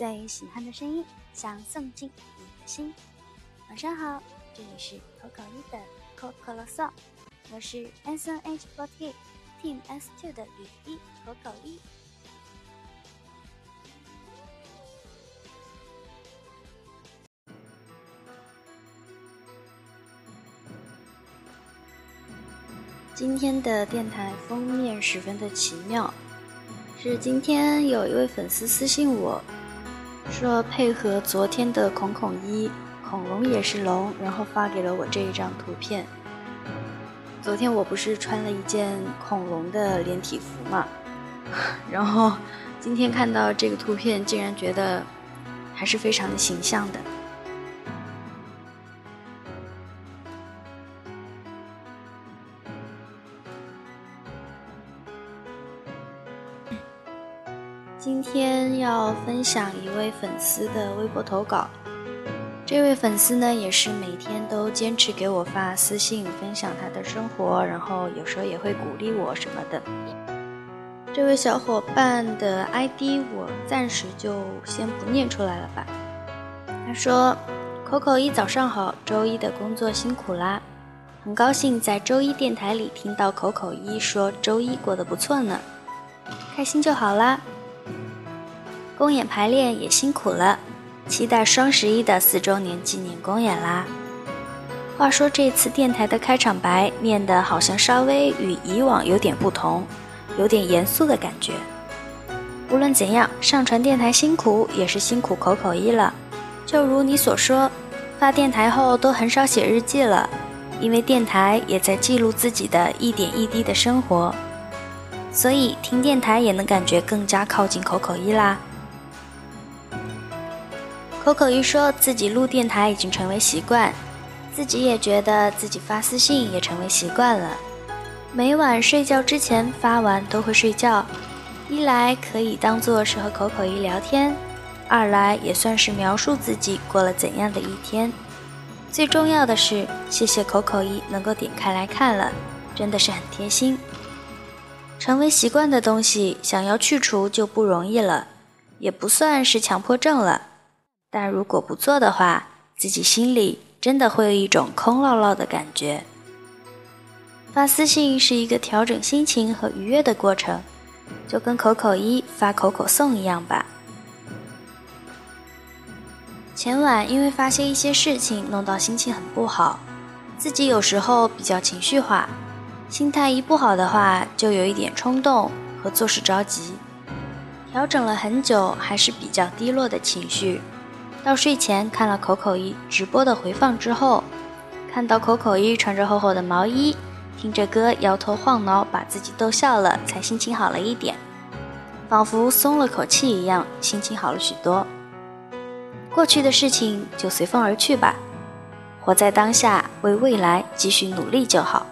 最喜欢的声音，想送进你的心。晚上好，这里是口口一的口口啰嗦，我是 S N H forty Team S two 的雨一口口一。今天的电台封面十分的奇妙，是今天有一位粉丝私信我说配合昨天的孔孔一恐龙也是龙，然后发给了我这一张图片。昨天我不是穿了一件恐龙的连体服嘛，然后今天看到这个图片，竟然觉得还是非常的形象的。今天要分享一位粉丝的微博投稿。这位粉丝呢，也是每天都坚持给我发私信，分享他的生活，然后有时候也会鼓励我什么的。这位小伙伴的 ID 我暂时就先不念出来了吧。他说：“Coco 一早上好，周一的工作辛苦啦，很高兴在周一电台里听到 Coco 一说周一过得不错呢，开心就好啦。”公演排练也辛苦了，期待双十一的四周年纪念公演啦。话说这次电台的开场白念的好像稍微与以往有点不同，有点严肃的感觉。无论怎样，上传电台辛苦也是辛苦口口一了。就如你所说，发电台后都很少写日记了，因为电台也在记录自己的一点一滴的生活，所以听电台也能感觉更加靠近口口一啦。口口一说自己录电台已经成为习惯，自己也觉得自己发私信也成为习惯了。每晚睡觉之前发完都会睡觉，一来可以当做是和口口一聊天，二来也算是描述自己过了怎样的一天。最重要的是，谢谢口口一能够点开来看了，真的是很贴心。成为习惯的东西，想要去除就不容易了，也不算是强迫症了。但如果不做的话，自己心里真的会有一种空落落的感觉。发私信是一个调整心情和愉悦的过程，就跟口口一发口口送一样吧。前晚因为发现一些事情，弄到心情很不好，自己有时候比较情绪化，心态一不好的话，就有一点冲动和做事着急。调整了很久，还是比较低落的情绪。到睡前看了口口一直播的回放之后，看到口口一穿着厚厚的毛衣，听着歌摇头晃脑，把自己逗笑了，才心情好了一点，仿佛松了口气一样，心情好了许多。过去的事情就随风而去吧，活在当下，为未来继续努力就好。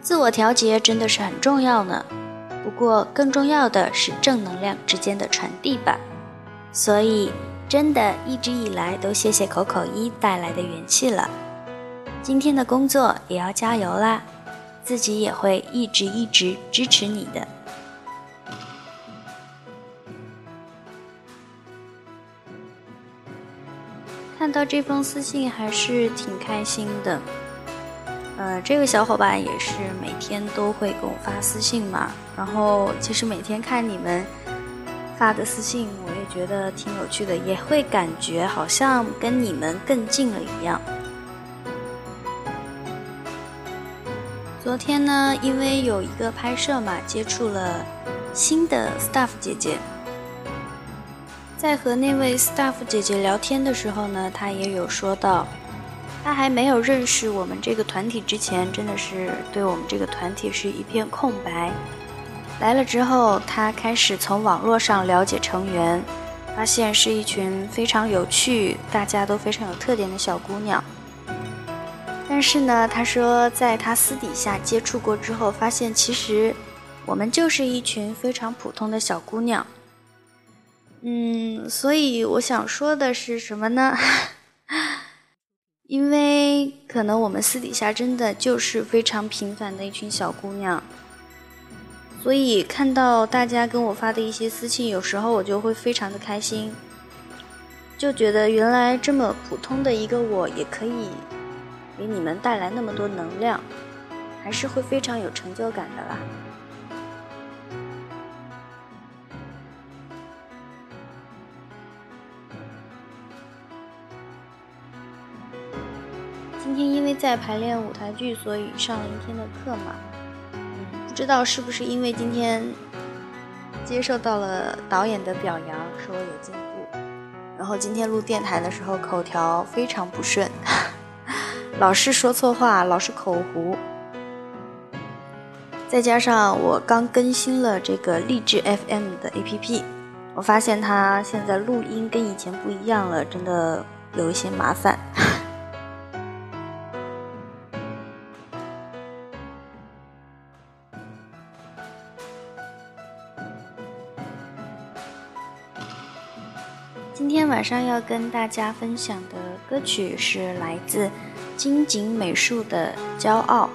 自我调节真的是很重要呢。不过，更重要的是正能量之间的传递吧。所以，真的一直以来都谢谢口口一带来的元气了。今天的工作也要加油啦，自己也会一直一直支持你的。看到这封私信还是挺开心的。呃，这个小伙伴也是每天都会给我发私信嘛，然后其实每天看你们发的私信，我也觉得挺有趣的，也会感觉好像跟你们更近了一样。昨天呢，因为有一个拍摄嘛，接触了新的 staff 姐姐，在和那位 staff 姐姐聊天的时候呢，她也有说到。他还没有认识我们这个团体之前，真的是对我们这个团体是一片空白。来了之后，他开始从网络上了解成员，发现是一群非常有趣、大家都非常有特点的小姑娘。但是呢，他说在他私底下接触过之后，发现其实我们就是一群非常普通的小姑娘。嗯，所以我想说的是什么呢？因为可能我们私底下真的就是非常平凡的一群小姑娘，所以看到大家跟我发的一些私信，有时候我就会非常的开心，就觉得原来这么普通的一个我也可以给你们带来那么多能量，还是会非常有成就感的啦。今天因为在排练舞台剧，所以上了一天的课嘛。不知道是不是因为今天接受到了导演的表扬，说我有进步。然后今天录电台的时候口条非常不顺，老是说错话，老是口糊。再加上我刚更新了这个励志 FM 的 APP，我发现它现在录音跟以前不一样了，真的有一些麻烦。今天晚上要跟大家分享的歌曲是来自金井美术的《骄傲》。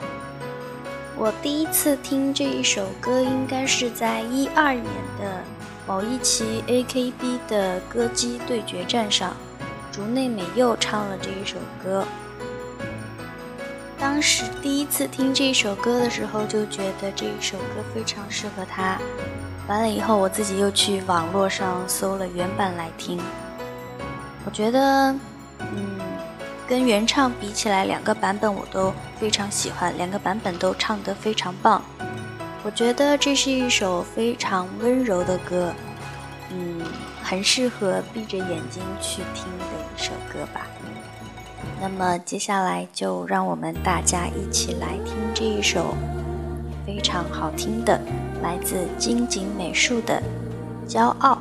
我第一次听这一首歌，应该是在一二年的某一期 AKB 的歌姬对决战上，竹内美佑唱了这一首歌。当时第一次听这首歌的时候，就觉得这一首歌非常适合他。完了以后，我自己又去网络上搜了原版来听。我觉得，嗯，跟原唱比起来，两个版本我都非常喜欢，两个版本都唱得非常棒。我觉得这是一首非常温柔的歌，嗯，很适合闭着眼睛去听的一首歌吧。那么接下来就让我们大家一起来听这一首非常好听的。来自金井美术的《骄傲》。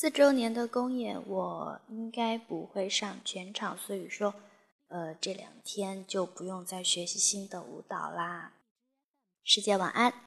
四周年的公演，我应该不会上全场，所以说，呃，这两天就不用再学习新的舞蹈啦。师姐晚安。